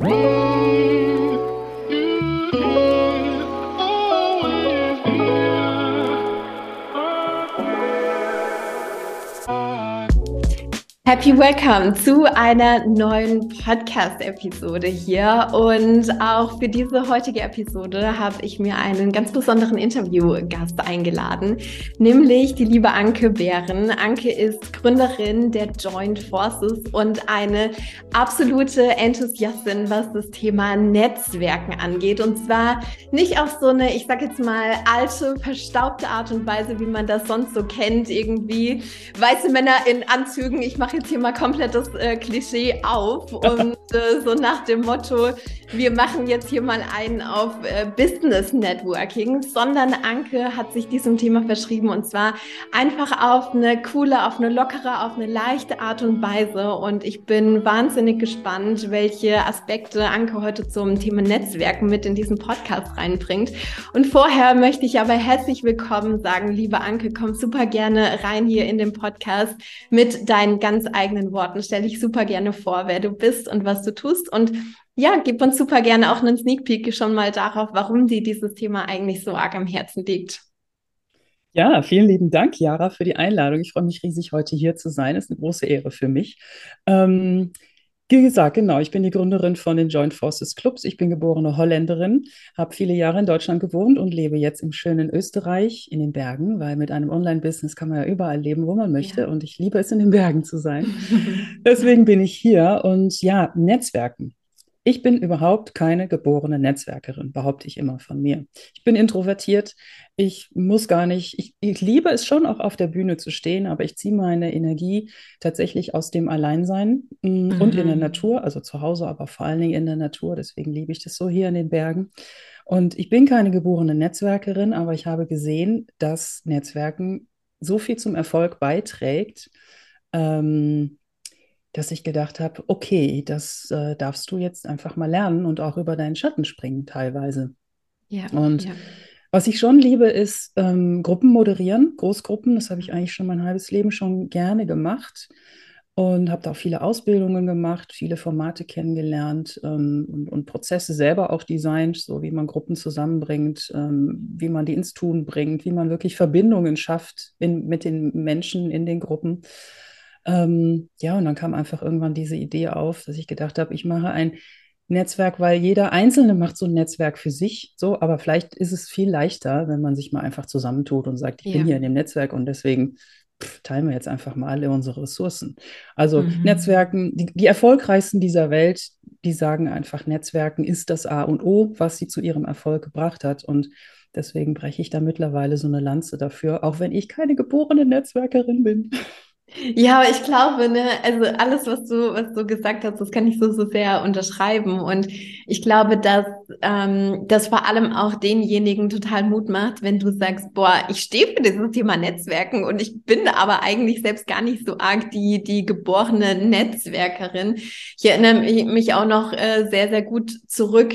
Whoa! Happy Welcome zu einer neuen Podcast-Episode hier. Und auch für diese heutige Episode habe ich mir einen ganz besonderen Interviewgast eingeladen, nämlich die liebe Anke Bären. Anke ist Gründerin der Joint Forces und eine absolute Enthusiastin, was das Thema Netzwerken angeht. Und zwar nicht auf so eine, ich sage jetzt mal, alte, verstaubte Art und Weise, wie man das sonst so kennt, irgendwie weiße Männer in Anzügen. Ich mache jetzt hier mal komplett das äh, Klischee auf und äh, so nach dem Motto, wir machen jetzt hier mal einen auf äh, Business Networking, sondern Anke hat sich diesem Thema verschrieben und zwar einfach auf eine coole, auf eine lockere, auf eine leichte Art und Weise und ich bin wahnsinnig gespannt, welche Aspekte Anke heute zum Thema Netzwerken mit in diesen Podcast reinbringt. Und vorher möchte ich aber herzlich willkommen sagen, liebe Anke, komm super gerne rein hier in den Podcast mit deinen ganz eigenen Worten. Stell dich super gerne vor, wer du bist und was du tust. Und ja, gib uns super gerne auch einen Sneak Peek schon mal darauf, warum dir dieses Thema eigentlich so arg am Herzen liegt. Ja, vielen lieben Dank, Jara, für die Einladung. Ich freue mich riesig, heute hier zu sein. Ist eine große Ehre für mich. Ähm, wie gesagt, genau, ich bin die Gründerin von den Joint Forces Clubs. Ich bin geborene Holländerin, habe viele Jahre in Deutschland gewohnt und lebe jetzt im schönen Österreich in den Bergen, weil mit einem Online-Business kann man ja überall leben, wo man möchte. Ja. Und ich liebe es, in den Bergen zu sein. Deswegen bin ich hier und ja, Netzwerken. Ich bin überhaupt keine geborene Netzwerkerin, behaupte ich immer von mir. Ich bin introvertiert. Ich muss gar nicht, ich, ich liebe es schon auch auf der Bühne zu stehen, aber ich ziehe meine Energie tatsächlich aus dem Alleinsein mhm. und in der mhm. Natur, also zu Hause, aber vor allen Dingen in der Natur. Deswegen liebe ich das so hier in den Bergen. Und ich bin keine geborene Netzwerkerin, aber ich habe gesehen, dass Netzwerken so viel zum Erfolg beiträgt. Ähm, dass ich gedacht habe, okay, das äh, darfst du jetzt einfach mal lernen und auch über deinen Schatten springen teilweise. Ja. Und ja. was ich schon liebe, ist ähm, Gruppen moderieren, Großgruppen. Das habe ich eigentlich schon mein halbes Leben schon gerne gemacht und habe da auch viele Ausbildungen gemacht, viele Formate kennengelernt ähm, und, und, Prozesse selber auch designt, so wie man Gruppen zusammenbringt, ähm, wie man die ins Tun bringt, wie man wirklich Verbindungen schafft in, mit den Menschen in den Gruppen. Ähm, ja, und dann kam einfach irgendwann diese Idee auf, dass ich gedacht habe, ich mache ein Netzwerk, weil jeder Einzelne macht so ein Netzwerk für sich, so, aber vielleicht ist es viel leichter, wenn man sich mal einfach zusammentut und sagt, ich ja. bin hier in dem Netzwerk und deswegen pff, teilen wir jetzt einfach mal alle unsere Ressourcen. Also mhm. Netzwerken, die, die erfolgreichsten dieser Welt, die sagen einfach, Netzwerken ist das A und O, was sie zu ihrem Erfolg gebracht hat und Deswegen breche ich da mittlerweile so eine Lanze dafür, auch wenn ich keine geborene Netzwerkerin bin. Ja, aber ich glaube, ne, also alles, was du, was du gesagt hast, das kann ich so, so sehr unterschreiben. Und ich glaube, dass ähm, das vor allem auch denjenigen total Mut macht, wenn du sagst, boah, ich stehe für dieses Thema Netzwerken und ich bin aber eigentlich selbst gar nicht so arg die, die geborene Netzwerkerin. Ich erinnere mich auch noch äh, sehr, sehr gut zurück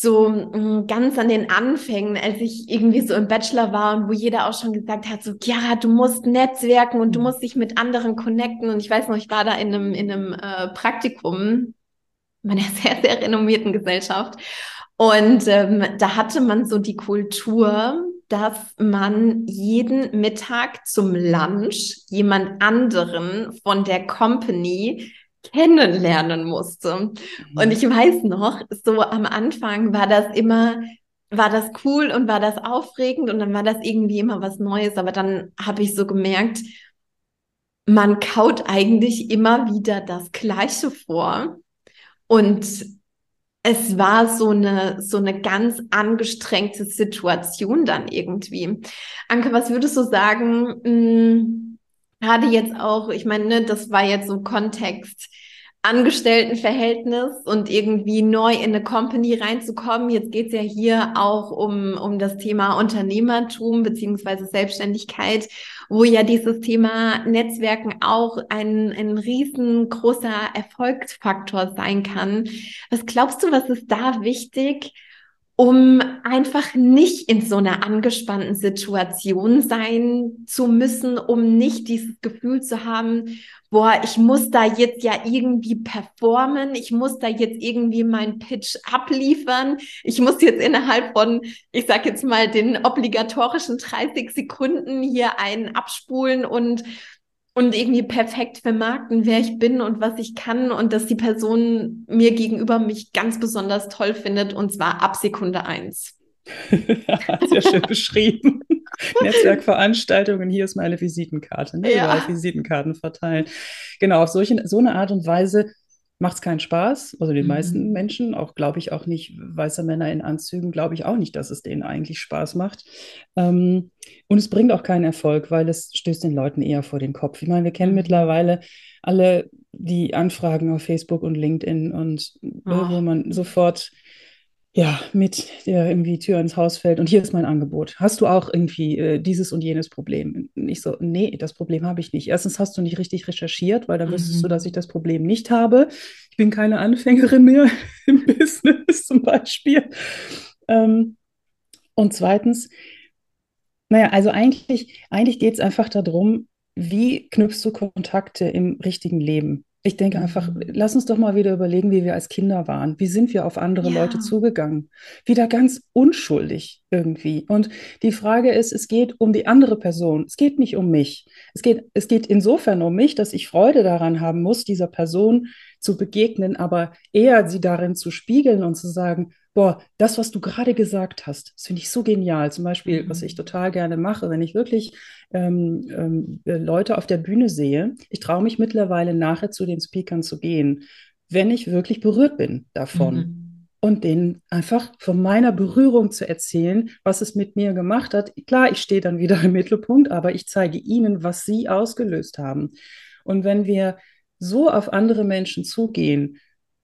so mm, ganz an den Anfängen, als ich irgendwie so im Bachelor war und wo jeder auch schon gesagt hat, so, ja, du musst netzwerken und du mhm. musst dich mit anderen connecten. Und ich weiß noch, ich war da in einem, in einem äh, Praktikum meiner sehr, sehr renommierten Gesellschaft. Und ähm, da hatte man so die Kultur, dass man jeden Mittag zum Lunch jemand anderen von der Company kennenlernen musste. Mhm. Und ich weiß noch, so am Anfang war das immer, war das cool und war das aufregend und dann war das irgendwie immer was Neues. Aber dann habe ich so gemerkt, man kaut eigentlich immer wieder das Gleiche vor. Und es war so eine, so eine ganz angestrengte Situation dann irgendwie. Anke, was würdest du sagen? Gerade jetzt auch, ich meine, ne, das war jetzt so Kontext Angestelltenverhältnis und irgendwie neu in eine Company reinzukommen. Jetzt geht's ja hier auch um, um das Thema Unternehmertum beziehungsweise Selbstständigkeit, wo ja dieses Thema Netzwerken auch ein, ein riesengroßer Erfolgsfaktor sein kann. Was glaubst du, was ist da wichtig, um einfach nicht in so einer angespannten Situation sein zu müssen, um nicht dieses Gefühl zu haben, boah, ich muss da jetzt ja irgendwie performen, ich muss da jetzt irgendwie meinen Pitch abliefern, ich muss jetzt innerhalb von, ich sag jetzt mal, den obligatorischen 30 Sekunden hier einen abspulen und und irgendwie perfekt vermarkten, wer ich bin und was ich kann und dass die Person mir gegenüber mich ganz besonders toll findet und zwar ab Sekunde eins. Sehr schön beschrieben. Netzwerkveranstaltungen, hier ist meine Visitenkarte. Ne? Ja. Visitenkarten verteilen. Genau, auf solche, so eine Art und Weise macht es keinen Spaß. Also den mhm. meisten Menschen, auch glaube ich auch nicht, weiße Männer in Anzügen, glaube ich auch nicht, dass es denen eigentlich Spaß macht. Ähm, und es bringt auch keinen Erfolg, weil es stößt den Leuten eher vor den Kopf. Ich meine, wir kennen mhm. mittlerweile alle die Anfragen auf Facebook und LinkedIn und oh. wo man sofort ja, mit der irgendwie Tür ins Haus fällt und hier ist mein Angebot. Hast du auch irgendwie äh, dieses und jenes Problem? Nicht so, nee, das Problem habe ich nicht. Erstens hast du nicht richtig recherchiert, weil dann wüsstest mhm. du, dass ich das Problem nicht habe. Ich bin keine Anfängerin mehr im Business zum Beispiel. Ähm, und zweitens, naja, also eigentlich, eigentlich geht es einfach darum, wie knüpfst du Kontakte im richtigen Leben? Ich denke einfach, lass uns doch mal wieder überlegen, wie wir als Kinder waren. Wie sind wir auf andere ja. Leute zugegangen? Wieder ganz unschuldig irgendwie. Und die Frage ist, es geht um die andere Person. Es geht nicht um mich. Es geht, es geht insofern um mich, dass ich Freude daran haben muss, dieser Person zu begegnen, aber eher sie darin zu spiegeln und zu sagen, boah, das, was du gerade gesagt hast, das finde ich so genial. Zum Beispiel, mhm. was ich total gerne mache, wenn ich wirklich ähm, ähm, Leute auf der Bühne sehe, ich traue mich mittlerweile nachher zu den Speakern zu gehen, wenn ich wirklich berührt bin davon. Mhm. Und denen einfach von meiner Berührung zu erzählen, was es mit mir gemacht hat. Klar, ich stehe dann wieder im Mittelpunkt, aber ich zeige ihnen, was sie ausgelöst haben. Und wenn wir so auf andere Menschen zugehen,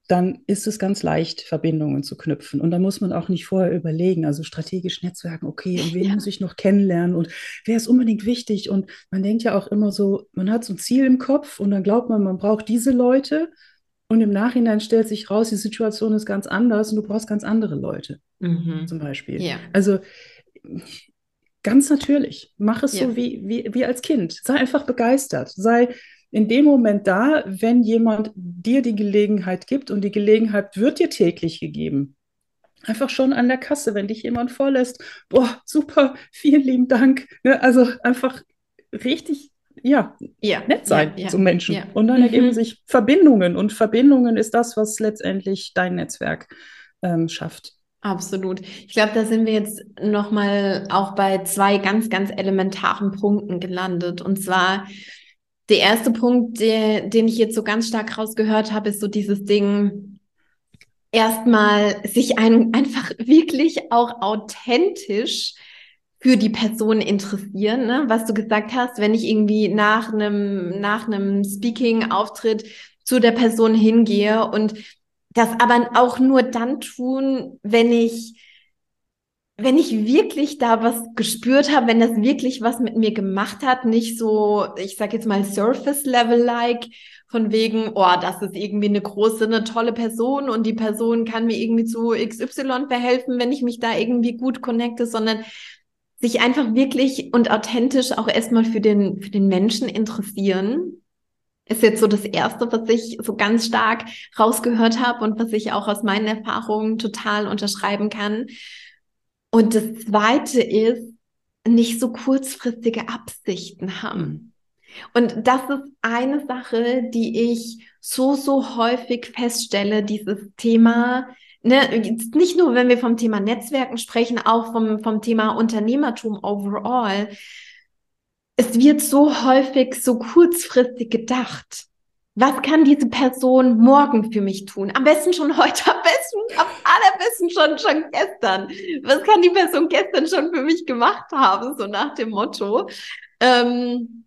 dann ist es ganz leicht, Verbindungen zu knüpfen. Und da muss man auch nicht vorher überlegen, also strategisch Netzwerken, okay, und wen ja. muss ich noch kennenlernen und wer ist unbedingt wichtig? Und man denkt ja auch immer so, man hat so ein Ziel im Kopf und dann glaubt man, man braucht diese Leute. Und im Nachhinein stellt sich raus, die Situation ist ganz anders und du brauchst ganz andere Leute, mhm. zum Beispiel. Ja. Also ganz natürlich, mach es ja. so wie, wie, wie als Kind. Sei einfach begeistert. Sei in dem Moment da, wenn jemand dir die Gelegenheit gibt und die Gelegenheit wird dir täglich gegeben. Einfach schon an der Kasse, wenn dich jemand vorlässt, boah, super, vielen lieben Dank. Ne, also einfach richtig, ja, ja nett sein ja, ja, zum Menschen. Und dann mhm. ergeben sich Verbindungen und Verbindungen ist das, was letztendlich dein Netzwerk ähm, schafft. Absolut. Ich glaube, da sind wir jetzt nochmal auch bei zwei ganz, ganz elementaren Punkten gelandet. Und zwar der erste Punkt, der, den ich jetzt so ganz stark rausgehört habe, ist so dieses Ding, erstmal sich ein, einfach wirklich auch authentisch für die Person interessieren, ne? was du gesagt hast, wenn ich irgendwie nach einem nach einem Speaking-Auftritt zu der Person hingehe und das aber auch nur dann tun, wenn ich wenn ich wirklich da was gespürt habe, wenn das wirklich was mit mir gemacht hat, nicht so, ich sag jetzt mal Surface-Level-like, von wegen, oh, das ist irgendwie eine große, eine tolle Person und die Person kann mir irgendwie zu XY verhelfen, wenn ich mich da irgendwie gut connecte, sondern sich einfach wirklich und authentisch auch erstmal für den, für den Menschen interessieren. Ist jetzt so das erste, was ich so ganz stark rausgehört habe und was ich auch aus meinen Erfahrungen total unterschreiben kann. Und das Zweite ist, nicht so kurzfristige Absichten haben. Und das ist eine Sache, die ich so, so häufig feststelle, dieses Thema, ne, nicht nur, wenn wir vom Thema Netzwerken sprechen, auch vom, vom Thema Unternehmertum overall. Es wird so häufig so kurzfristig gedacht was kann diese Person morgen für mich tun? Am besten schon heute, am besten, am allerbesten schon, schon gestern. Was kann die Person gestern schon für mich gemacht haben? So nach dem Motto. Ähm,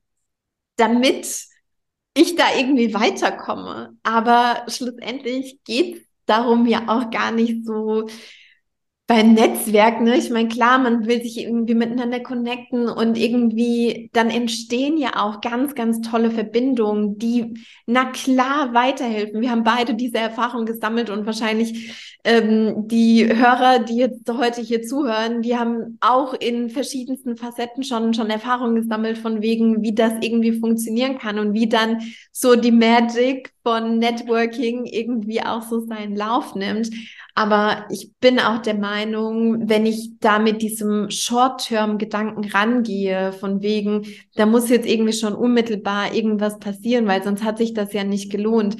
damit ich da irgendwie weiterkomme. Aber schlussendlich geht es darum ja auch gar nicht so, beim Netzwerk, ne, ich meine, klar, man will sich irgendwie miteinander connecten und irgendwie, dann entstehen ja auch ganz, ganz tolle Verbindungen, die, na klar, weiterhelfen. Wir haben beide diese Erfahrung gesammelt und wahrscheinlich ähm, die Hörer, die jetzt heute hier zuhören, die haben auch in verschiedensten Facetten schon, schon Erfahrungen gesammelt von wegen, wie das irgendwie funktionieren kann und wie dann so die Magic von Networking irgendwie auch so seinen Lauf nimmt. Aber ich bin auch der Meinung, wenn ich da mit diesem Short-Term-Gedanken rangehe, von wegen, da muss jetzt irgendwie schon unmittelbar irgendwas passieren, weil sonst hat sich das ja nicht gelohnt.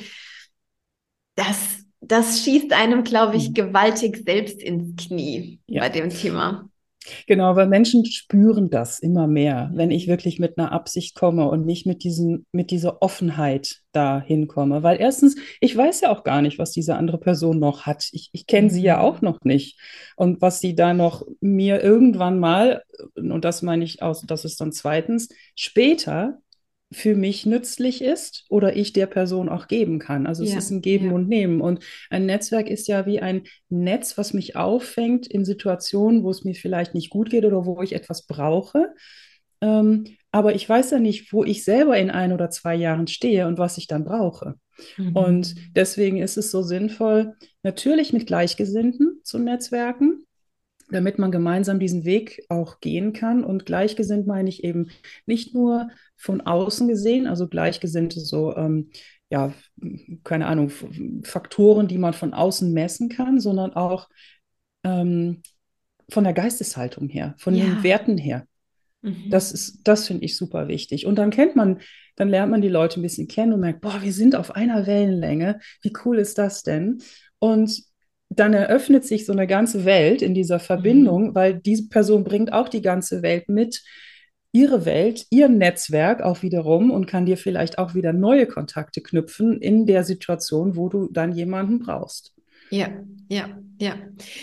Das, das schießt einem, glaube ich, mhm. gewaltig selbst ins Knie ja. bei dem Thema. Genau, weil Menschen spüren das immer mehr, wenn ich wirklich mit einer Absicht komme und nicht mit, diesen, mit dieser Offenheit da hinkomme. Weil erstens, ich weiß ja auch gar nicht, was diese andere Person noch hat. Ich, ich kenne sie ja mhm. auch noch nicht. Und was sie da noch mir irgendwann mal, und das meine ich aus, das ist dann zweitens, später für mich nützlich ist oder ich der Person auch geben kann. Also es ja, ist ein Geben ja. und Nehmen. Und ein Netzwerk ist ja wie ein Netz, was mich auffängt in Situationen, wo es mir vielleicht nicht gut geht oder wo ich etwas brauche. Ähm, aber ich weiß ja nicht, wo ich selber in ein oder zwei Jahren stehe und was ich dann brauche. Mhm. Und deswegen ist es so sinnvoll, natürlich mit Gleichgesinnten zu netzwerken, damit man gemeinsam diesen Weg auch gehen kann. Und gleichgesinnt meine ich eben nicht nur von außen gesehen, also Gleichgesinnte so, ähm, ja, keine Ahnung, Faktoren, die man von außen messen kann, sondern auch ähm, von der Geisteshaltung her, von ja. den Werten her. Mhm. Das ist, das finde ich super wichtig. Und dann kennt man, dann lernt man die Leute ein bisschen kennen und merkt, boah, wir sind auf einer Wellenlänge. Wie cool ist das denn? Und dann eröffnet sich so eine ganze Welt in dieser Verbindung, mhm. weil diese Person bringt auch die ganze Welt mit, ihre Welt, ihr Netzwerk auch wiederum und kann dir vielleicht auch wieder neue Kontakte knüpfen in der Situation, wo du dann jemanden brauchst. Ja, ja, ja.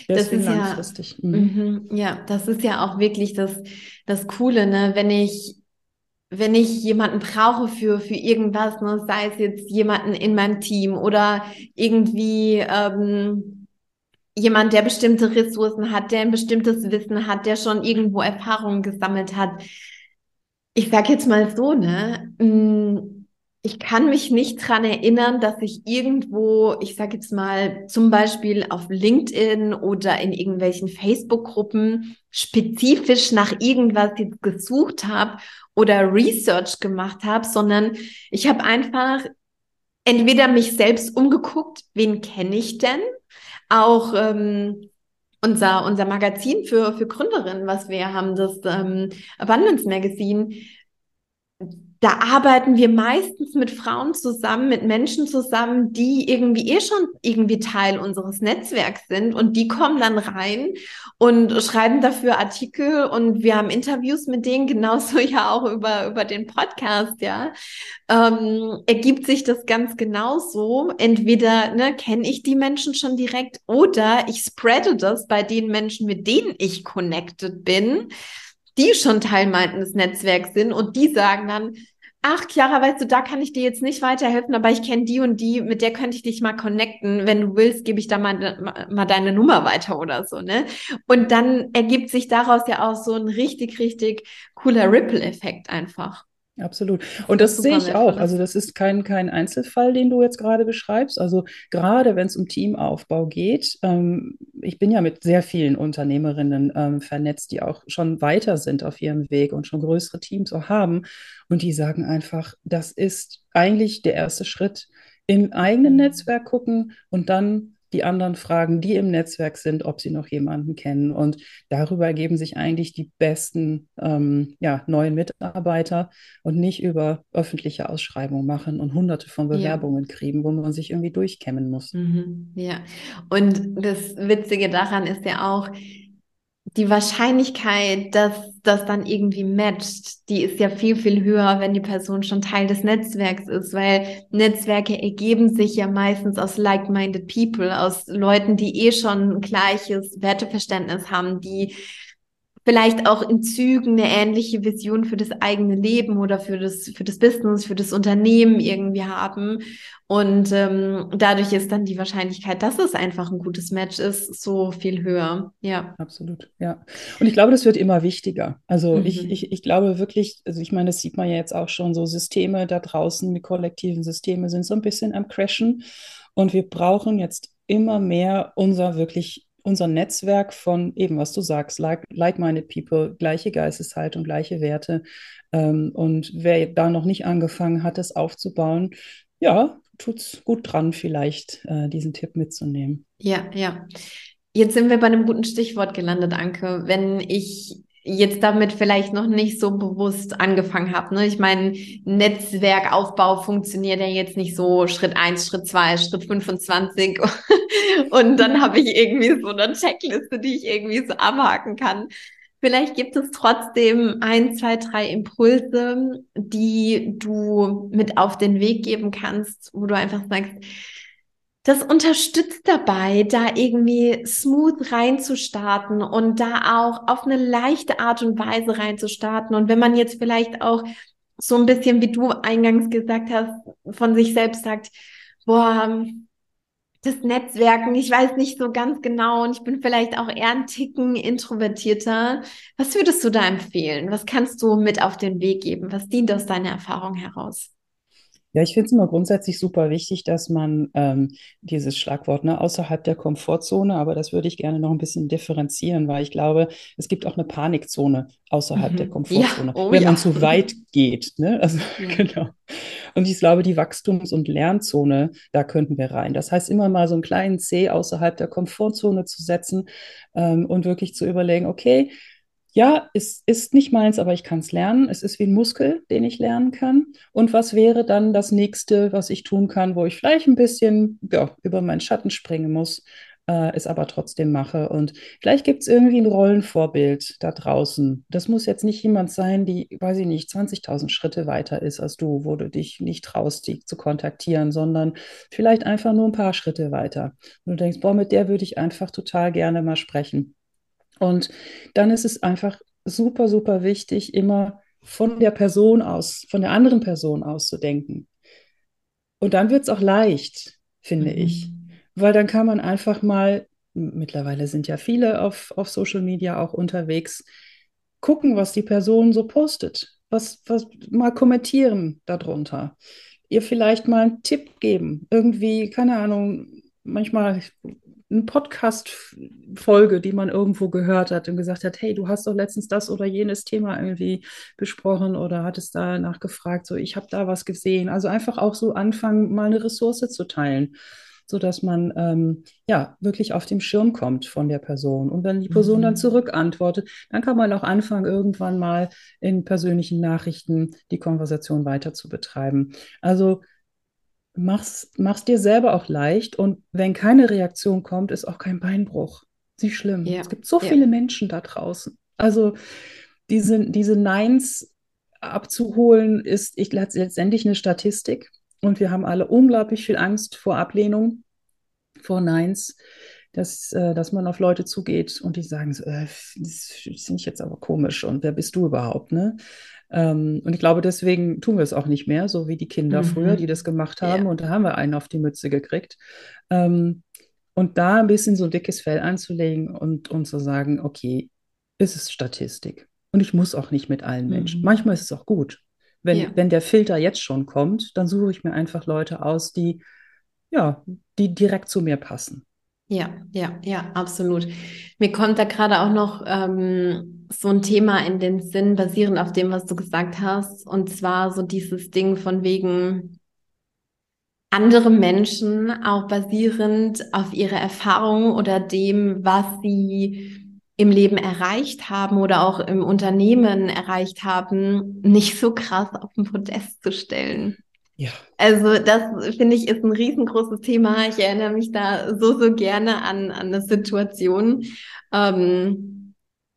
das ist langfristig. Ja, mhm. ja, das ist ja auch wirklich das, das Coole, ne? wenn ich wenn ich jemanden brauche für, für irgendwas, ne, sei es jetzt jemanden in meinem Team oder irgendwie ähm, jemand, der bestimmte Ressourcen hat, der ein bestimmtes Wissen hat, der schon irgendwo Erfahrungen gesammelt hat. Ich sag jetzt mal so, ne? Mm, ich kann mich nicht dran erinnern, dass ich irgendwo, ich sag jetzt mal, zum Beispiel auf LinkedIn oder in irgendwelchen Facebook-Gruppen spezifisch nach irgendwas jetzt gesucht habe oder Research gemacht habe, sondern ich habe einfach entweder mich selbst umgeguckt, wen kenne ich denn? Auch ähm, unser, unser Magazin für, für Gründerinnen, was wir haben, das ähm, Abundance Magazine, da arbeiten wir meistens mit Frauen zusammen, mit Menschen zusammen, die irgendwie eh schon irgendwie Teil unseres Netzwerks sind und die kommen dann rein und schreiben dafür Artikel und wir haben Interviews mit denen, genauso ja auch über, über den Podcast, ja. Ähm, ergibt sich das ganz genauso. Entweder ne, kenne ich die Menschen schon direkt oder ich spreade das bei den Menschen, mit denen ich connected bin die schon Teil meines Netzwerks sind und die sagen dann, ach Chiara, weißt du, da kann ich dir jetzt nicht weiterhelfen, aber ich kenne die und die, mit der könnte ich dich mal connecten. Wenn du willst, gebe ich da mal, mal deine Nummer weiter oder so, ne? Und dann ergibt sich daraus ja auch so ein richtig, richtig cooler Ripple-Effekt einfach. Absolut. Und das, das sehe ich auch. Also das ist kein, kein Einzelfall, den du jetzt gerade beschreibst. Also gerade wenn es um Teamaufbau geht, ähm, ich bin ja mit sehr vielen Unternehmerinnen ähm, vernetzt, die auch schon weiter sind auf ihrem Weg und schon größere Teams auch haben. Und die sagen einfach, das ist eigentlich der erste Schritt. Im eigenen Netzwerk gucken und dann die anderen fragen, die im Netzwerk sind, ob sie noch jemanden kennen. Und darüber ergeben sich eigentlich die besten ähm, ja, neuen Mitarbeiter und nicht über öffentliche Ausschreibungen machen und hunderte von Bewerbungen ja. kriegen, wo man sich irgendwie durchkämmen muss. Mhm, ja, und das Witzige daran ist ja auch, die Wahrscheinlichkeit, dass das dann irgendwie matcht, die ist ja viel, viel höher, wenn die Person schon Teil des Netzwerks ist, weil Netzwerke ergeben sich ja meistens aus like-minded people, aus Leuten, die eh schon ein gleiches Werteverständnis haben, die vielleicht auch in Zügen eine ähnliche Vision für das eigene Leben oder für das, für das Business, für das Unternehmen irgendwie haben. Und ähm, dadurch ist dann die Wahrscheinlichkeit, dass es einfach ein gutes Match ist, so viel höher. Ja. Absolut, ja. Und ich glaube, das wird immer wichtiger. Also mhm. ich, ich, ich glaube wirklich, also ich meine, das sieht man ja jetzt auch schon, so Systeme da draußen, die kollektiven Systeme sind so ein bisschen am Crashen. Und wir brauchen jetzt immer mehr unser wirklich unser Netzwerk von eben, was du sagst, like-minded people, gleiche Geisteshaltung, gleiche Werte. Ähm, und wer da noch nicht angefangen hat, das aufzubauen, ja, tut es gut dran, vielleicht äh, diesen Tipp mitzunehmen. Ja, ja. Jetzt sind wir bei einem guten Stichwort gelandet, Anke. Wenn ich jetzt damit vielleicht noch nicht so bewusst angefangen habe. Ne? Ich meine, Netzwerkaufbau funktioniert ja jetzt nicht so Schritt eins, Schritt zwei, Schritt 25 und dann habe ich irgendwie so eine Checkliste, die ich irgendwie so abhaken kann. Vielleicht gibt es trotzdem ein, zwei, drei Impulse, die du mit auf den Weg geben kannst, wo du einfach sagst, das unterstützt dabei, da irgendwie smooth reinzustarten und da auch auf eine leichte Art und Weise reinzustarten. Und wenn man jetzt vielleicht auch so ein bisschen, wie du eingangs gesagt hast, von sich selbst sagt, boah, das Netzwerken, ich weiß nicht so ganz genau und ich bin vielleicht auch eher ein Ticken introvertierter. Was würdest du da empfehlen? Was kannst du mit auf den Weg geben? Was dient aus deiner Erfahrung heraus? Ja, ich finde es immer grundsätzlich super wichtig, dass man ähm, dieses Schlagwort ne, außerhalb der Komfortzone, aber das würde ich gerne noch ein bisschen differenzieren, weil ich glaube, es gibt auch eine Panikzone außerhalb mhm. der Komfortzone, ja. oh, wenn ja. man zu weit geht. Ne? Also ja. genau. Und ich glaube, die Wachstums- und Lernzone, da könnten wir rein. Das heißt, immer mal so einen kleinen C außerhalb der Komfortzone zu setzen ähm, und wirklich zu überlegen, okay, ja, es ist nicht meins, aber ich kann es lernen. Es ist wie ein Muskel, den ich lernen kann. Und was wäre dann das nächste, was ich tun kann, wo ich vielleicht ein bisschen ja, über meinen Schatten springen muss, äh, es aber trotzdem mache. Und vielleicht gibt es irgendwie ein Rollenvorbild da draußen. Das muss jetzt nicht jemand sein, die, weiß ich nicht, 20.000 Schritte weiter ist als du, wo du dich nicht traust, die zu kontaktieren, sondern vielleicht einfach nur ein paar Schritte weiter. Und du denkst, boah, mit der würde ich einfach total gerne mal sprechen. Und dann ist es einfach super, super wichtig, immer von der Person aus, von der anderen Person aus zu denken. Und dann wird es auch leicht, finde mhm. ich, weil dann kann man einfach mal, mittlerweile sind ja viele auf, auf Social Media auch unterwegs, gucken, was die Person so postet, was, was mal kommentieren darunter, ihr vielleicht mal einen Tipp geben, irgendwie, keine Ahnung, manchmal eine Podcast-Folge, die man irgendwo gehört hat und gesagt hat, hey, du hast doch letztens das oder jenes Thema irgendwie besprochen oder hattest da nachgefragt, so ich habe da was gesehen. Also einfach auch so anfangen, mal eine Ressource zu teilen, sodass man ähm, ja wirklich auf dem Schirm kommt von der Person. Und wenn die Person mhm. dann zurückantwortet, dann kann man auch anfangen, irgendwann mal in persönlichen Nachrichten die Konversation weiter zu betreiben. Also mach's, mach's dir selber auch leicht und wenn keine Reaktion kommt, ist auch kein Beinbruch. Nicht schlimm. Ja. Es gibt so ja. viele Menschen da draußen. Also diese, diese Neins abzuholen, ist ich, letztendlich eine Statistik. Und wir haben alle unglaublich viel Angst vor Ablehnung, vor Neins, dass, äh, dass man auf Leute zugeht und die sagen so, äh, das finde ich jetzt aber komisch und wer bist du überhaupt, ne? Ähm, und ich glaube, deswegen tun wir es auch nicht mehr, so wie die Kinder mhm. früher, die das gemacht haben. Ja. Und da haben wir einen auf die Mütze gekriegt. Ähm, und da ein bisschen so ein dickes Fell anzulegen und, und zu sagen, okay, ist es Statistik. Und ich muss auch nicht mit allen Menschen. Mhm. Manchmal ist es auch gut. Wenn, ja. wenn der Filter jetzt schon kommt, dann suche ich mir einfach Leute aus, die, ja, die direkt zu mir passen. Ja, ja, ja, absolut. Mir kommt da gerade auch noch ähm, so ein Thema in den Sinn, basierend auf dem, was du gesagt hast. Und zwar so dieses Ding von wegen andere Menschen, auch basierend auf ihrer Erfahrung oder dem, was sie im Leben erreicht haben oder auch im Unternehmen erreicht haben, nicht so krass auf den Podest zu stellen. Ja. Also das finde ich ist ein riesengroßes Thema. Ich erinnere mich da so, so gerne an, an eine Situation. Ähm,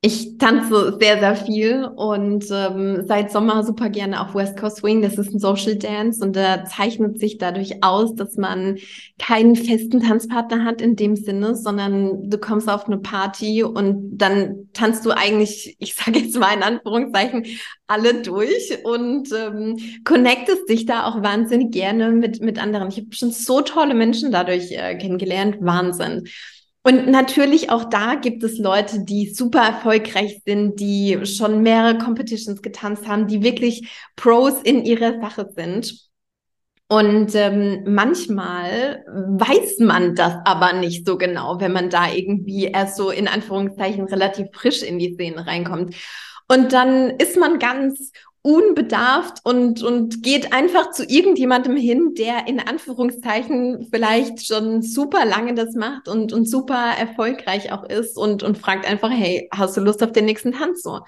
Ich tanze sehr, sehr viel und ähm, seit Sommer super gerne auf West Coast Swing. Das ist ein Social Dance und da zeichnet sich dadurch aus, dass man keinen festen Tanzpartner hat in dem Sinne, sondern du kommst auf eine Party und dann tanzt du eigentlich, ich sage jetzt mal in Anführungszeichen, alle durch und ähm, connectest dich da auch wahnsinnig gerne mit, mit anderen. Ich habe schon so tolle Menschen dadurch äh, kennengelernt. Wahnsinn. Und natürlich auch da gibt es Leute, die super erfolgreich sind, die schon mehrere Competitions getanzt haben, die wirklich Pros in ihrer Sache sind. Und ähm, manchmal weiß man das aber nicht so genau, wenn man da irgendwie erst so in Anführungszeichen relativ frisch in die Szene reinkommt. Und dann ist man ganz unbedarft und, und geht einfach zu irgendjemandem hin, der in Anführungszeichen vielleicht schon super lange das macht und, und super erfolgreich auch ist und, und fragt einfach, hey, hast du Lust auf den nächsten Tanz so?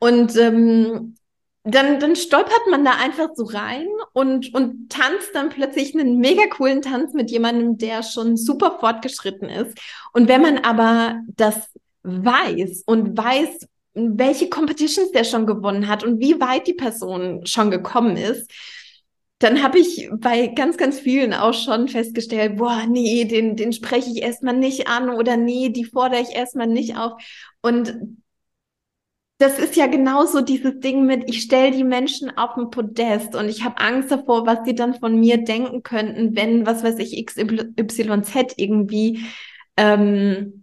Und ähm, dann, dann stolpert man da einfach so rein und, und tanzt dann plötzlich einen mega coolen Tanz mit jemandem, der schon super fortgeschritten ist. Und wenn man aber das weiß und weiß, welche Competitions der schon gewonnen hat und wie weit die Person schon gekommen ist, dann habe ich bei ganz, ganz vielen auch schon festgestellt, boah, nee, den, den spreche ich erstmal nicht an oder nee, die fordere ich erstmal nicht auf. Und das ist ja genauso dieses Ding mit, ich stelle die Menschen auf ein Podest und ich habe Angst davor, was sie dann von mir denken könnten, wenn, was weiß ich, XYZ irgendwie ähm,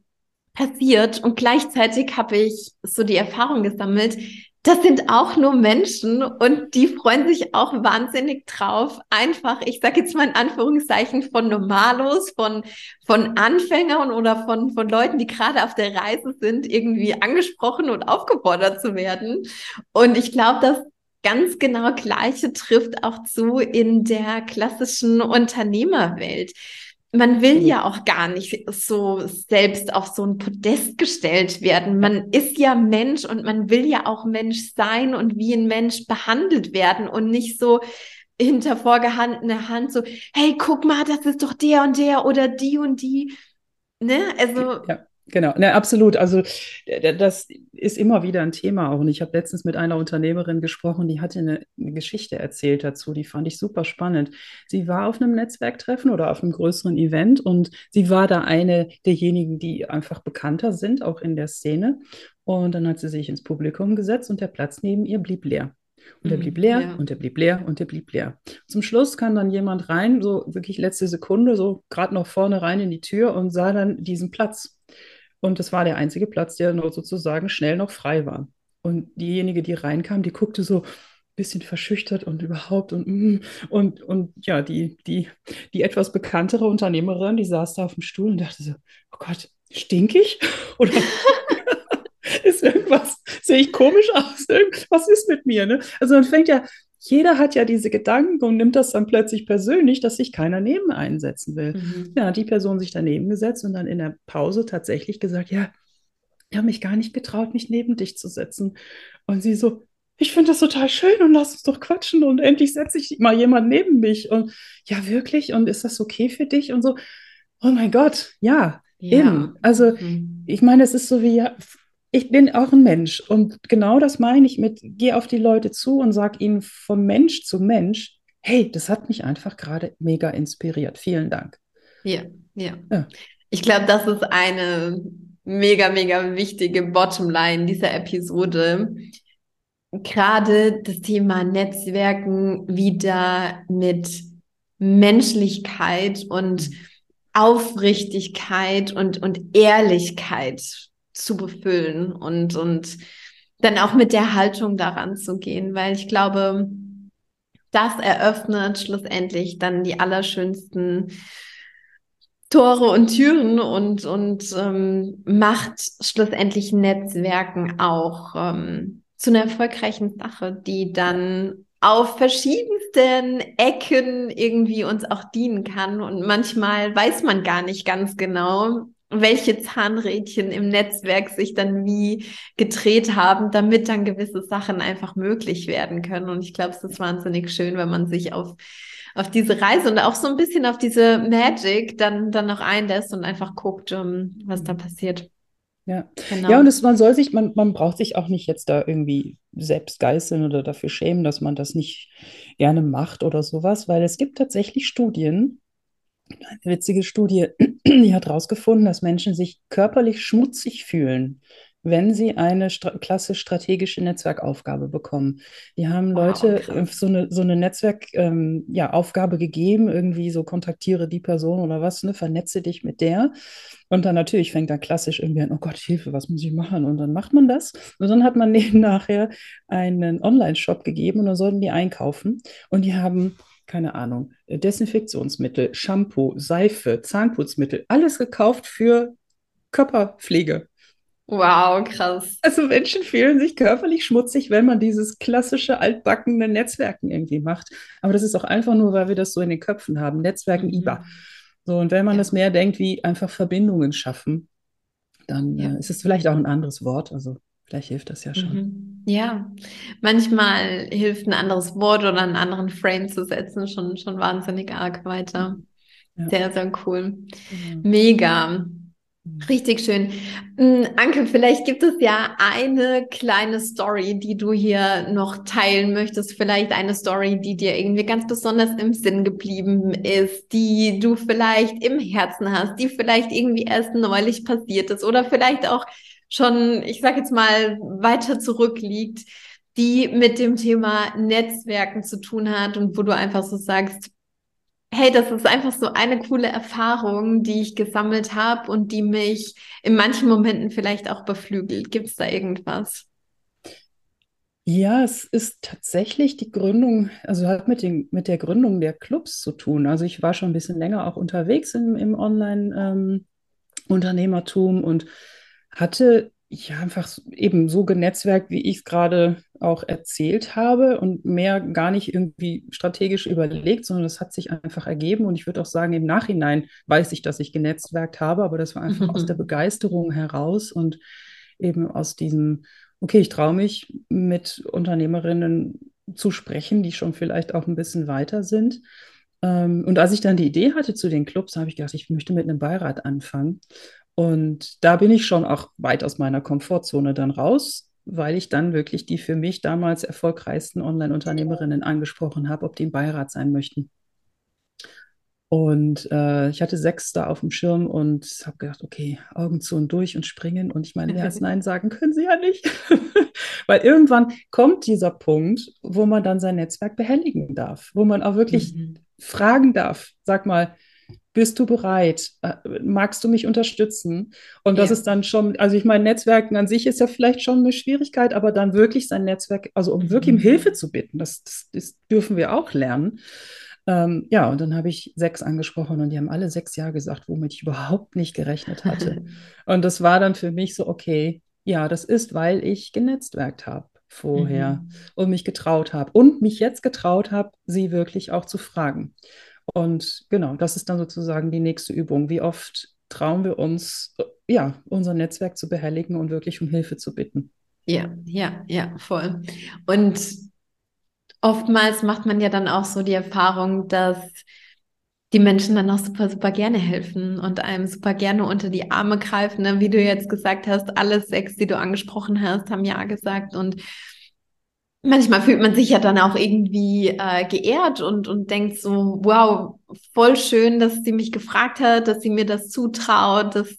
passiert und gleichzeitig habe ich so die Erfahrung gesammelt, das sind auch nur Menschen und die freuen sich auch wahnsinnig drauf. Einfach, ich sage jetzt mal in Anführungszeichen von Normalos, von, von Anfängern oder von, von Leuten, die gerade auf der Reise sind, irgendwie angesprochen und aufgefordert zu werden. Und ich glaube, das ganz genau Gleiche trifft auch zu in der klassischen Unternehmerwelt man will mhm. ja auch gar nicht so selbst auf so ein Podest gestellt werden. Man ist ja Mensch und man will ja auch Mensch sein und wie ein Mensch behandelt werden und nicht so hinter vorgehandener Hand so, hey, guck mal, das ist doch der und der oder die und die. Ne? Also. Ja. Genau, ne, absolut. Also das ist immer wieder ein Thema auch. Und ich habe letztens mit einer Unternehmerin gesprochen, die hatte eine, eine, Geschichte erzählt dazu, die fand ich super spannend. Sie war auf einem Netzwerktreffen oder auf einem größeren Event und sie war da eine derjenigen, die einfach bekannter sind, auch in der Szene. Und dann hat sie sich ins Publikum gesetzt und der Platz neben ihr blieb leer. Und er blieb leer ja. und er blieb leer und er blieb leer. Zum Schluss kam dann jemand rein, so wirklich letzte Sekunde, so gerade noch vorne rein in die Tür und sah dann diesen Platz. Und das war der einzige Platz, der nur sozusagen schnell noch frei war. Und diejenige, die reinkam, die guckte so ein bisschen verschüchtert und überhaupt und mm, und, und ja, die, die, die etwas bekanntere Unternehmerin, die saß da auf dem Stuhl und dachte so, oh Gott, stink ich? Oder ist irgendwas, sehe ich komisch aus? Was ist mit mir? Ne? Also man fängt ja jeder hat ja diese Gedanken und nimmt das dann plötzlich persönlich, dass sich keiner neben einsetzen will. Mhm. Ja, die Person sich daneben gesetzt und dann in der Pause tatsächlich gesagt, ja, ich habe mich gar nicht getraut, mich neben dich zu setzen. Und sie so, ich finde das total schön und lass uns doch quatschen und endlich setze ich mal jemand neben mich. Und ja, wirklich? Und ist das okay für dich? Und so, oh mein Gott, ja, ja. eben. Also, mhm. ich meine, es ist so wie, ich bin auch ein Mensch und genau das meine ich mit, geh auf die Leute zu und sag ihnen vom Mensch zu Mensch, hey, das hat mich einfach gerade mega inspiriert. Vielen Dank. Ja, ja. ja. Ich glaube, das ist eine mega, mega wichtige Bottomline dieser Episode. Gerade das Thema Netzwerken wieder mit Menschlichkeit und Aufrichtigkeit und, und Ehrlichkeit zu befüllen und, und dann auch mit der Haltung daran zu gehen, weil ich glaube, das eröffnet schlussendlich dann die allerschönsten Tore und Türen und, und ähm, macht schlussendlich Netzwerken auch ähm, zu einer erfolgreichen Sache, die dann auf verschiedensten Ecken irgendwie uns auch dienen kann. Und manchmal weiß man gar nicht ganz genau, welche Zahnrädchen im Netzwerk sich dann wie gedreht haben, damit dann gewisse Sachen einfach möglich werden können. Und ich glaube, es ist wahnsinnig schön, wenn man sich auf, auf diese Reise und auch so ein bisschen auf diese Magic dann, dann noch einlässt und einfach guckt, um, was da passiert. Ja, genau. Ja, und es, man soll sich, man, man braucht sich auch nicht jetzt da irgendwie selbst geißeln oder dafür schämen, dass man das nicht gerne macht oder sowas, weil es gibt tatsächlich Studien, eine witzige Studie, die hat herausgefunden, dass Menschen sich körperlich schmutzig fühlen, wenn sie eine stra klasse strategische Netzwerkaufgabe bekommen. Die haben Leute wow, so eine, so eine Netzwerkaufgabe ähm, ja, gegeben, irgendwie so kontaktiere die Person oder was, ne, vernetze dich mit der. Und dann natürlich fängt dann klassisch irgendwie an, oh Gott, Hilfe, was muss ich machen? Und dann macht man das. Und dann hat man denen nachher einen Online-Shop gegeben und dann sollten die einkaufen. Und die haben keine Ahnung, Desinfektionsmittel, Shampoo, Seife, Zahnputzmittel, alles gekauft für Körperpflege. Wow, krass. Also Menschen fühlen sich körperlich schmutzig, wenn man dieses klassische altbackene Netzwerken irgendwie macht. Aber das ist auch einfach nur, weil wir das so in den Köpfen haben. Netzwerken, mhm. IBA. So, und wenn man ja. das mehr denkt, wie einfach Verbindungen schaffen, dann ja. äh, ist es vielleicht auch ein anderes Wort. Also vielleicht hilft das ja schon. Mhm. Ja, manchmal hilft ein anderes Wort oder einen anderen Frame zu setzen schon, schon wahnsinnig arg weiter. Ja. Sehr, sehr cool. Mega. Richtig schön. Mm, Anke, vielleicht gibt es ja eine kleine Story, die du hier noch teilen möchtest. Vielleicht eine Story, die dir irgendwie ganz besonders im Sinn geblieben ist, die du vielleicht im Herzen hast, die vielleicht irgendwie erst neulich passiert ist oder vielleicht auch schon, ich sag jetzt mal, weiter zurückliegt, die mit dem Thema Netzwerken zu tun hat und wo du einfach so sagst, hey, das ist einfach so eine coole Erfahrung, die ich gesammelt habe und die mich in manchen Momenten vielleicht auch beflügelt. Gibt es da irgendwas? Ja, es ist tatsächlich die Gründung, also hat mit, den, mit der Gründung der Clubs zu tun. Also ich war schon ein bisschen länger auch unterwegs im, im Online-Unternehmertum ähm, und hatte ja, einfach eben so genetzwerkt, wie ich es gerade auch erzählt habe und mehr gar nicht irgendwie strategisch überlegt, sondern es hat sich einfach ergeben. Und ich würde auch sagen, im Nachhinein weiß ich, dass ich genetzwerkt habe, aber das war einfach aus der Begeisterung heraus und eben aus diesem, okay, ich traue mich mit Unternehmerinnen zu sprechen, die schon vielleicht auch ein bisschen weiter sind. Ähm, und als ich dann die Idee hatte zu den Clubs, habe ich gedacht, ich möchte mit einem Beirat anfangen. Und da bin ich schon auch weit aus meiner Komfortzone dann raus, weil ich dann wirklich die für mich damals erfolgreichsten Online-Unternehmerinnen angesprochen habe, ob die im Beirat sein möchten. Und äh, ich hatte sechs da auf dem Schirm und habe gedacht, okay, Augen zu und durch und springen. Und ich meine, mehr als Nein sagen können sie ja nicht. Weil irgendwann kommt dieser Punkt, wo man dann sein Netzwerk behelligen darf, wo man auch wirklich mhm. fragen darf. Sag mal, bist du bereit? Äh, magst du mich unterstützen? Und das ja. ist dann schon, also ich meine, Netzwerken an sich ist ja vielleicht schon eine Schwierigkeit, aber dann wirklich sein Netzwerk, also um wirklich um mhm. Hilfe zu bitten, das, das, das dürfen wir auch lernen. Ähm, ja, und dann habe ich sechs angesprochen und die haben alle sechs Ja gesagt, womit ich überhaupt nicht gerechnet hatte. und das war dann für mich so, okay, ja, das ist, weil ich genetzwerkt habe vorher mhm. und mich getraut habe und mich jetzt getraut habe, sie wirklich auch zu fragen. Und genau, das ist dann sozusagen die nächste Übung. Wie oft trauen wir uns, ja, unser Netzwerk zu behelligen und wirklich um Hilfe zu bitten? Ja, ja, ja, voll. Und oftmals macht man ja dann auch so die Erfahrung, dass die Menschen dann auch super, super gerne helfen und einem super gerne unter die Arme greifen. Ne? Wie du jetzt gesagt hast, alle sechs, die du angesprochen hast, haben Ja gesagt und manchmal fühlt man sich ja dann auch irgendwie äh, geehrt und, und denkt so, wow, voll schön, dass sie mich gefragt hat, dass sie mir das zutraut, dass,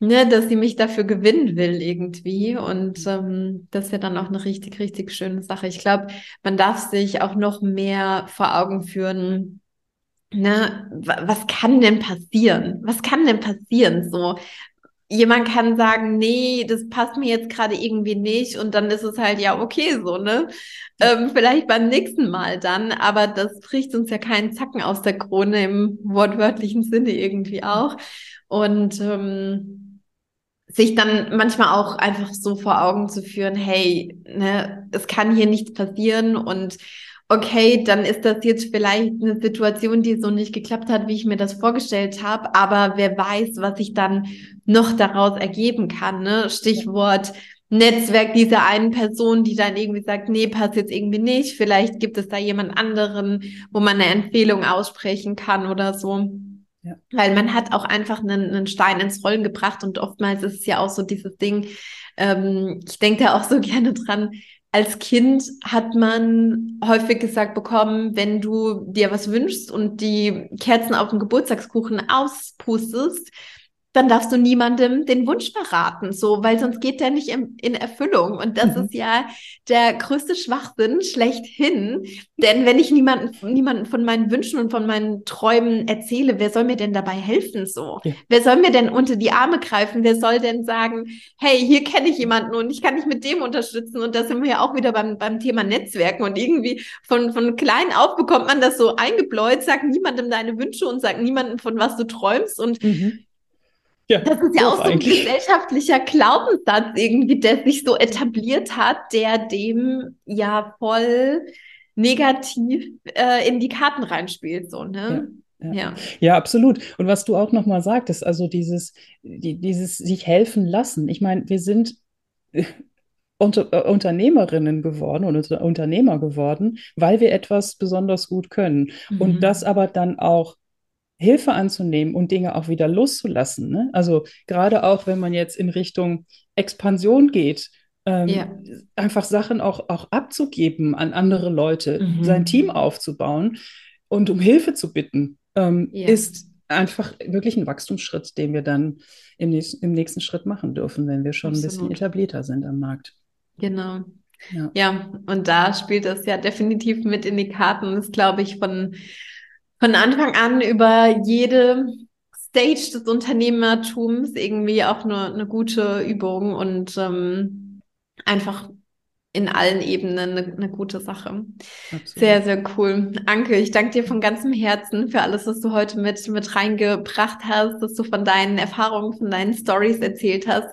ne, dass sie mich dafür gewinnen will irgendwie. Und ähm, das ist ja dann auch eine richtig, richtig schöne Sache. Ich glaube, man darf sich auch noch mehr vor Augen führen, Ne, was kann denn passieren? Was kann denn passieren? So, jemand kann sagen, nee, das passt mir jetzt gerade irgendwie nicht. Und dann ist es halt ja okay so, ne? Ähm, vielleicht beim nächsten Mal dann, aber das bricht uns ja keinen Zacken aus der Krone im wortwörtlichen Sinne irgendwie auch. Und ähm, sich dann manchmal auch einfach so vor Augen zu führen, hey, ne, es kann hier nichts passieren und okay, dann ist das jetzt vielleicht eine Situation, die so nicht geklappt hat, wie ich mir das vorgestellt habe, aber wer weiß, was sich dann noch daraus ergeben kann. Ne? Stichwort Netzwerk dieser einen Person, die dann irgendwie sagt, nee, passt jetzt irgendwie nicht. Vielleicht gibt es da jemand anderen, wo man eine Empfehlung aussprechen kann oder so. Ja. Weil man hat auch einfach einen, einen, Stein ins Rollen gebracht und oftmals ist es ja auch so dieses Ding, ähm, ich denke da auch so gerne dran, als Kind hat man häufig gesagt bekommen, wenn du dir was wünschst und die Kerzen auf dem Geburtstagskuchen auspustest, dann darfst du niemandem den Wunsch verraten, so, weil sonst geht der nicht in, in Erfüllung. Und das mhm. ist ja der größte Schwachsinn schlechthin. Denn wenn ich niemanden, niemanden von meinen Wünschen und von meinen Träumen erzähle, wer soll mir denn dabei helfen, so? Ja. Wer soll mir denn unter die Arme greifen? Wer soll denn sagen, hey, hier kenne ich jemanden und ich kann dich mit dem unterstützen? Und da sind wir ja auch wieder beim, beim Thema Netzwerken. Und irgendwie von, von klein auf bekommt man das so eingebläut, sag niemandem deine Wünsche und sag niemandem von was du träumst und mhm ja, das ist ja auch so ein eigentlich. gesellschaftlicher Glaubenssatz irgendwie, der sich so etabliert hat, der dem ja voll negativ äh, in die Karten reinspielt, so, ne? Ja. Ja. ja, absolut. Und was du auch nochmal sagtest, also dieses, die, dieses sich helfen lassen. Ich meine, wir sind unter, äh, Unternehmerinnen geworden oder Unternehmer geworden, weil wir etwas besonders gut können. Mhm. Und das aber dann auch Hilfe anzunehmen und Dinge auch wieder loszulassen. Ne? Also gerade auch, wenn man jetzt in Richtung Expansion geht, ähm, ja. einfach Sachen auch, auch abzugeben an andere Leute, mhm. sein Team aufzubauen und um Hilfe zu bitten, ähm, ja. ist einfach wirklich ein Wachstumsschritt, den wir dann im, nächsten, im nächsten Schritt machen dürfen, wenn wir schon Absolut. ein bisschen etablierter sind am Markt. Genau. Ja. ja, und da spielt das ja definitiv mit in die Karten, ist, glaube ich, von von Anfang an über jede Stage des Unternehmertums irgendwie auch nur eine gute Übung und ähm, einfach in allen Ebenen eine, eine gute Sache. Absolut. Sehr, sehr cool. Anke, ich danke dir von ganzem Herzen für alles, was du heute mit, mit reingebracht hast, dass du von deinen Erfahrungen, von deinen Stories erzählt hast.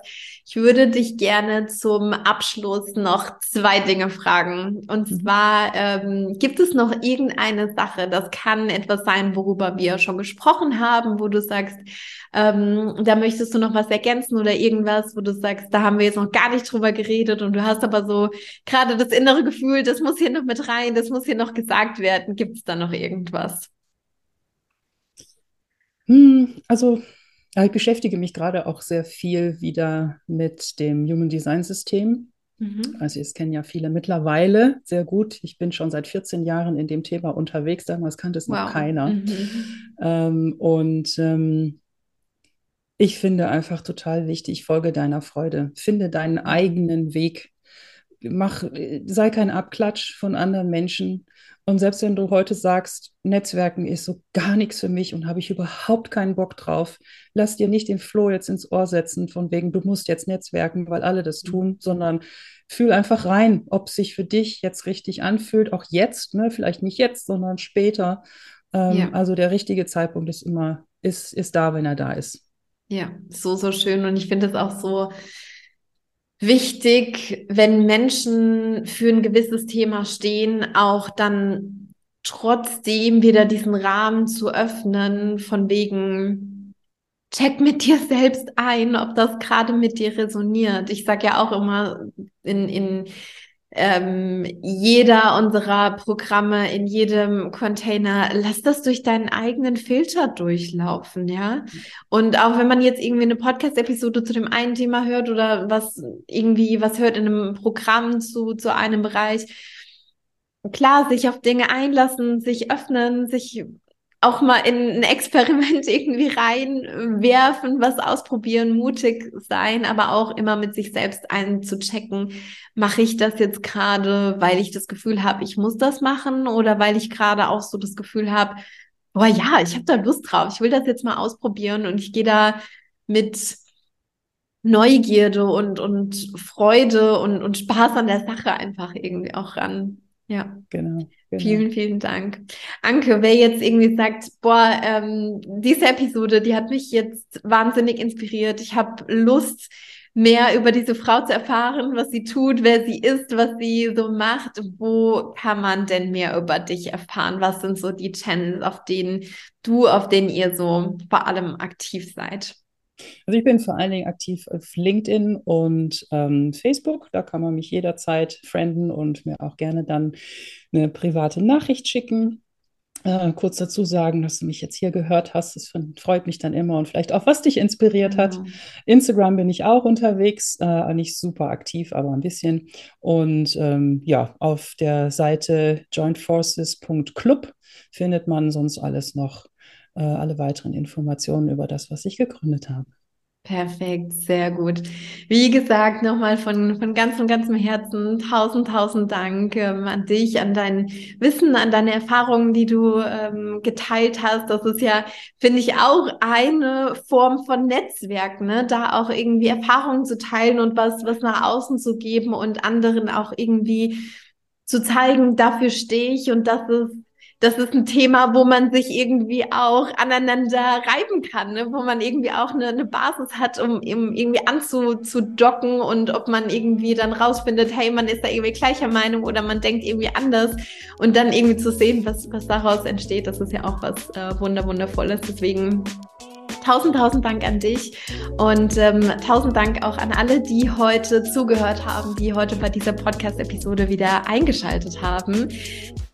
Ich würde dich gerne zum Abschluss noch zwei Dinge fragen. Und mhm. zwar, ähm, gibt es noch irgendeine Sache, das kann etwas sein, worüber wir schon gesprochen haben, wo du sagst, ähm, da möchtest du noch was ergänzen oder irgendwas, wo du sagst, da haben wir jetzt noch gar nicht drüber geredet und du hast aber so gerade das innere Gefühl, das muss hier noch mit rein, das muss hier noch gesagt werden. Gibt es da noch irgendwas? Hm, also ja, ich beschäftige mich gerade auch sehr viel wieder mit dem Human Design System. Mhm. Also, es kennen ja viele mittlerweile sehr gut. Ich bin schon seit 14 Jahren in dem Thema unterwegs. Damals kannte es wow. noch keiner. Mhm. Ähm, und ähm, ich finde einfach total wichtig, folge deiner Freude. Finde deinen eigenen Weg. Mach, sei kein Abklatsch von anderen Menschen. Und selbst wenn du heute sagst, Netzwerken ist so gar nichts für mich und habe ich überhaupt keinen Bock drauf, lass dir nicht den Floh jetzt ins Ohr setzen, von wegen, du musst jetzt Netzwerken, weil alle das tun, sondern fühl einfach rein, ob es sich für dich jetzt richtig anfühlt, auch jetzt, ne? vielleicht nicht jetzt, sondern später. Ähm, ja. Also der richtige Zeitpunkt ist immer, ist, ist da, wenn er da ist. Ja, so, so schön. Und ich finde es auch so, wichtig, wenn Menschen für ein gewisses Thema stehen, auch dann trotzdem wieder diesen Rahmen zu öffnen, von wegen, check mit dir selbst ein, ob das gerade mit dir resoniert. Ich sage ja auch immer in, in ähm, jeder unserer Programme in jedem Container, lass das durch deinen eigenen Filter durchlaufen, ja. Und auch wenn man jetzt irgendwie eine Podcast-Episode zu dem einen Thema hört oder was irgendwie was hört in einem Programm zu, zu einem Bereich, klar, sich auf Dinge einlassen, sich öffnen, sich auch mal in ein Experiment irgendwie reinwerfen, was ausprobieren, mutig sein, aber auch immer mit sich selbst einzuchecken, mache ich das jetzt gerade, weil ich das Gefühl habe, ich muss das machen oder weil ich gerade auch so das Gefühl habe, boah ja, ich habe da Lust drauf, ich will das jetzt mal ausprobieren und ich gehe da mit Neugierde und, und Freude und, und Spaß an der Sache einfach irgendwie auch ran. Ja, genau, genau. Vielen, vielen Dank. Anke, wer jetzt irgendwie sagt, boah, ähm, diese Episode, die hat mich jetzt wahnsinnig inspiriert. Ich habe Lust, mehr über diese Frau zu erfahren, was sie tut, wer sie ist, was sie so macht. Wo kann man denn mehr über dich erfahren? Was sind so die Channels, auf denen du, auf denen ihr so vor allem aktiv seid? Also ich bin vor allen Dingen aktiv auf LinkedIn und ähm, Facebook. Da kann man mich jederzeit frienden und mir auch gerne dann eine private Nachricht schicken. äh, kurz dazu sagen, dass du mich jetzt hier gehört hast. Das freut mich dann immer und vielleicht auch, was dich inspiriert hat. Ja. Instagram bin ich auch unterwegs, äh, nicht super aktiv, aber ein bisschen. Und ähm, ja, auf der Seite jointforces.club findet man sonst alles noch, äh, alle weiteren Informationen über das, was ich gegründet habe. Perfekt, sehr gut. Wie gesagt, nochmal von, von ganzem, ganzem Herzen tausend, tausend Dank ähm, an dich, an dein Wissen, an deine Erfahrungen, die du ähm, geteilt hast. Das ist ja, finde ich, auch eine Form von Netzwerk, ne? da auch irgendwie Erfahrungen zu teilen und was, was nach außen zu geben und anderen auch irgendwie zu zeigen, dafür stehe ich und das ist das ist ein Thema, wo man sich irgendwie auch aneinander reiben kann, ne? wo man irgendwie auch eine, eine Basis hat, um, um irgendwie anzudocken und ob man irgendwie dann rausfindet, hey, man ist da irgendwie gleicher Meinung oder man denkt irgendwie anders und dann irgendwie zu sehen, was, was daraus entsteht, das ist ja auch was äh, wunder. Deswegen Tausend, tausend Dank an dich und ähm, tausend Dank auch an alle, die heute zugehört haben, die heute bei dieser Podcast-Episode wieder eingeschaltet haben.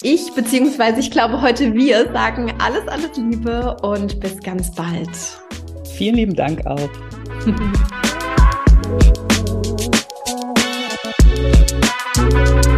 Ich, beziehungsweise ich glaube heute wir, sagen alles, alles Liebe und bis ganz bald. Vielen lieben Dank auch.